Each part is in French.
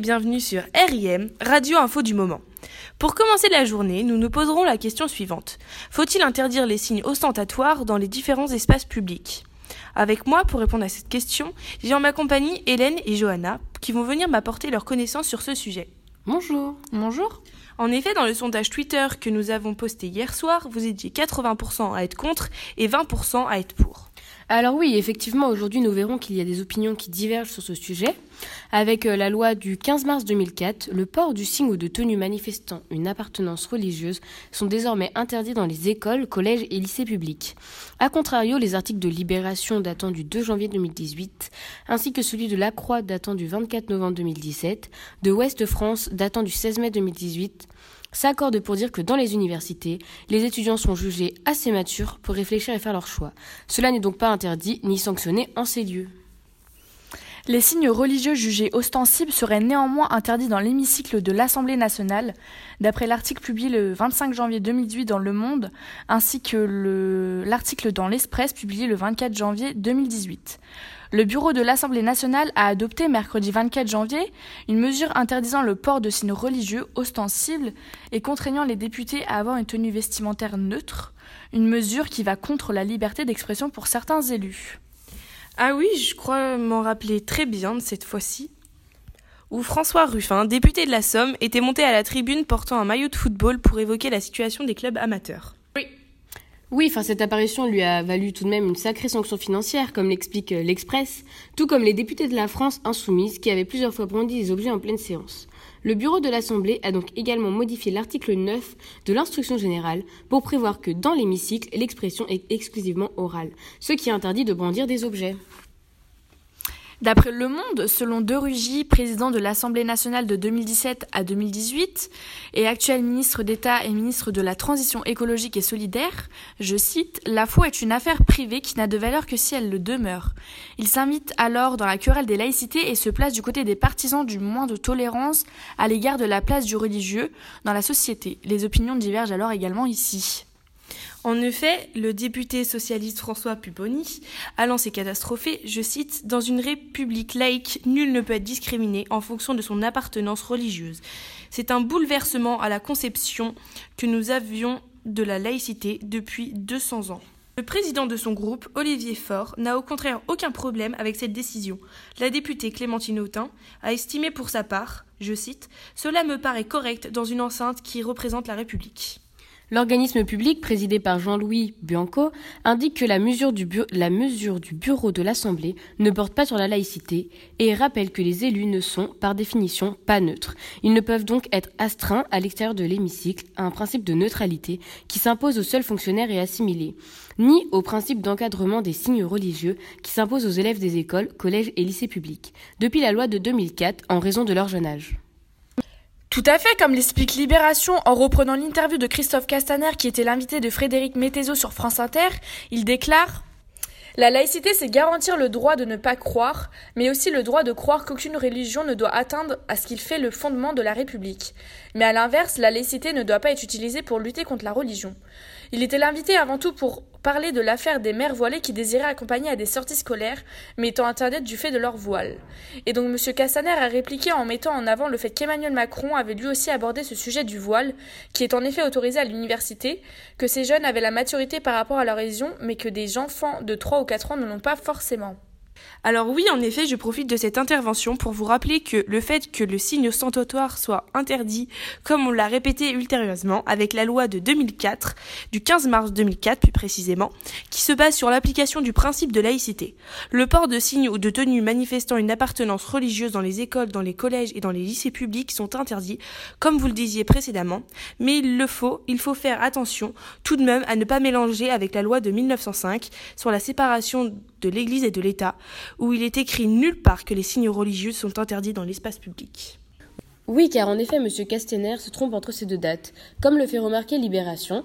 et bienvenue sur RIM, Radio Info du moment. Pour commencer la journée, nous nous poserons la question suivante. Faut-il interdire les signes ostentatoires dans les différents espaces publics? Avec moi, pour répondre à cette question, j'ai en ma compagnie Hélène et Johanna, qui vont venir m'apporter leurs connaissances sur ce sujet. Bonjour. Bonjour. En effet, dans le sondage Twitter que nous avons posté hier soir, vous étiez 80% à être contre et 20% à être pour. Alors oui, effectivement, aujourd'hui nous verrons qu'il y a des opinions qui divergent sur ce sujet. Avec euh, la loi du 15 mars 2004, le port du signe ou de tenue manifestant une appartenance religieuse sont désormais interdits dans les écoles, collèges et lycées publics. A contrario, les articles de Libération datant du 2 janvier 2018, ainsi que celui de La Croix datant du 24 novembre 2017, de Ouest France datant du 16 mai 2018, s'accordent pour dire que dans les universités, les étudiants sont jugés assez matures pour réfléchir et faire leur choix. Cela n'est donc pas interdit ni sanctionné en ces lieux. Les signes religieux jugés ostensibles seraient néanmoins interdits dans l'hémicycle de l'Assemblée nationale, d'après l'article publié le 25 janvier 2018 dans Le Monde, ainsi que l'article dans l'Express publié le 24 janvier 2018. Le bureau de l'Assemblée nationale a adopté mercredi 24 janvier une mesure interdisant le port de signes religieux ostensibles et contraignant les députés à avoir une tenue vestimentaire neutre, une mesure qui va contre la liberté d'expression pour certains élus. Ah oui, je crois m'en rappeler très bien cette fois-ci, où François Ruffin, député de la Somme, était monté à la tribune portant un maillot de football pour évoquer la situation des clubs amateurs. Oui, enfin cette apparition lui a valu tout de même une sacrée sanction financière, comme l'explique euh, l'Express, tout comme les députés de la France insoumise qui avaient plusieurs fois brandi des objets en pleine séance. Le bureau de l'Assemblée a donc également modifié l'article 9 de l'instruction générale pour prévoir que dans l'hémicycle, l'expression est exclusivement orale, ce qui interdit de brandir des objets. D'après Le Monde, selon De Rugy, président de l'Assemblée nationale de 2017 à 2018 et actuel ministre d'État et ministre de la Transition écologique et solidaire, je cite, La foi est une affaire privée qui n'a de valeur que si elle le demeure. Il s'invite alors dans la querelle des laïcités et se place du côté des partisans du moins de tolérance à l'égard de la place du religieux dans la société. Les opinions divergent alors également ici. En effet, le député socialiste François Pupponi a lancé catastrophé, je cite, Dans une république laïque, nul ne peut être discriminé en fonction de son appartenance religieuse. C'est un bouleversement à la conception que nous avions de la laïcité depuis 200 ans. Le président de son groupe, Olivier Faure, n'a au contraire aucun problème avec cette décision. La députée Clémentine Autain a estimé pour sa part, je cite, Cela me paraît correct dans une enceinte qui représente la République. L'organisme public, présidé par Jean-Louis Bianco, indique que la mesure, du bureau de l'Assemblée ne porte pas sur la laïcité et rappelle que les élus ne sont, par définition, pas neutres. Ils ne peuvent donc être astreints à l'extérieur de l'hémicycle à un principe de neutralité qui s'impose aux seuls fonctionnaires et assimilés, ni au principe d'encadrement des signes religieux qui s'impose aux élèves des écoles, collèges et lycées publics, depuis la loi de 2004 en raison de leur jeune âge. Tout à fait, comme l'explique Libération en reprenant l'interview de Christophe Castaner qui était l'invité de Frédéric Mettezo sur France Inter, il déclare la laïcité, c'est garantir le droit de ne pas croire, mais aussi le droit de croire qu'aucune religion ne doit atteindre à ce qu'il fait le fondement de la République. Mais à l'inverse, la laïcité ne doit pas être utilisée pour lutter contre la religion. Il était l'invité avant tout pour parler de l'affaire des mères voilées qui désiraient accompagner à des sorties scolaires, mais étant interdites du fait de leur voile. Et donc M. Cassaner a répliqué en mettant en avant le fait qu'Emmanuel Macron avait lui aussi abordé ce sujet du voile, qui est en effet autorisé à l'université, que ces jeunes avaient la maturité par rapport à leur religion, mais que des enfants de 3 ou 4 ans ne l'ont pas forcément. Alors oui, en effet, je profite de cette intervention pour vous rappeler que le fait que le signe ostentatoire soit interdit, comme on l'a répété ultérieurement avec la loi de 2004, du 15 mars 2004 plus précisément, qui se base sur l'application du principe de laïcité. Le port de signes ou de tenues manifestant une appartenance religieuse dans les écoles, dans les collèges et dans les lycées publics sont interdits, comme vous le disiez précédemment, mais il le faut, il faut faire attention tout de même à ne pas mélanger avec la loi de 1905 sur la séparation de l'Église et de l'État, où il est écrit nulle part que les signes religieux sont interdits dans l'espace public. Oui, car en effet, M. Castaner se trompe entre ces deux dates. Comme le fait remarquer Libération,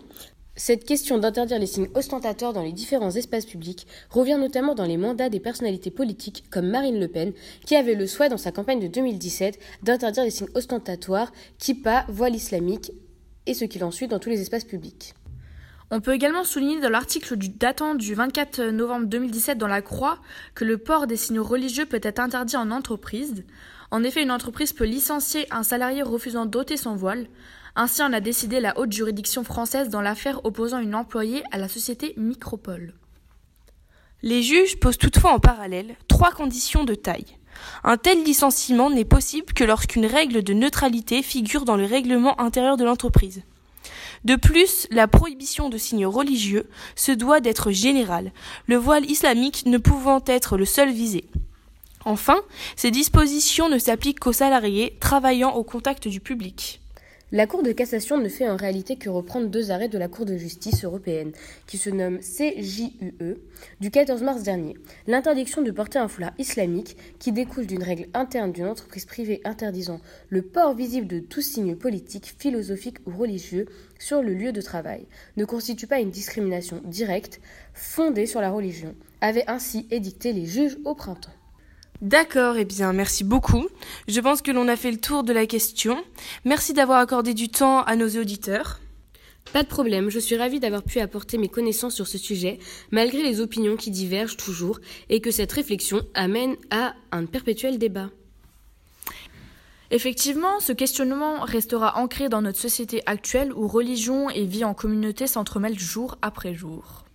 cette question d'interdire les signes ostentatoires dans les différents espaces publics revient notamment dans les mandats des personnalités politiques comme Marine Le Pen, qui avait le souhait dans sa campagne de 2017 d'interdire les signes ostentatoires, kippa, voile islamique et ce qu'il en suit dans tous les espaces publics. On peut également souligner dans l'article datant du 24 novembre 2017 dans la Croix que le port des signaux religieux peut être interdit en entreprise. En effet, une entreprise peut licencier un salarié refusant d'ôter son voile. Ainsi en a décidé la haute juridiction française dans l'affaire opposant une employée à la société Micropole. Les juges posent toutefois en parallèle trois conditions de taille. Un tel licenciement n'est possible que lorsqu'une règle de neutralité figure dans le règlement intérieur de l'entreprise. De plus, la prohibition de signes religieux se doit d'être générale, le voile islamique ne pouvant être le seul visé. Enfin, ces dispositions ne s'appliquent qu'aux salariés travaillant au contact du public. La Cour de cassation ne fait en réalité que reprendre deux arrêts de la Cour de justice européenne, qui se nomme CJUE, du 14 mars dernier. L'interdiction de porter un foulard islamique, qui découle d'une règle interne d'une entreprise privée interdisant le port visible de tout signe politique, philosophique ou religieux sur le lieu de travail, ne constitue pas une discrimination directe fondée sur la religion, avait ainsi édicté les juges au printemps. D'accord, eh bien, merci beaucoup. Je pense que l'on a fait le tour de la question. Merci d'avoir accordé du temps à nos auditeurs. Pas de problème, je suis ravie d'avoir pu apporter mes connaissances sur ce sujet, malgré les opinions qui divergent toujours, et que cette réflexion amène à un perpétuel débat. Effectivement, ce questionnement restera ancré dans notre société actuelle où religion et vie en communauté s'entremêlent jour après jour.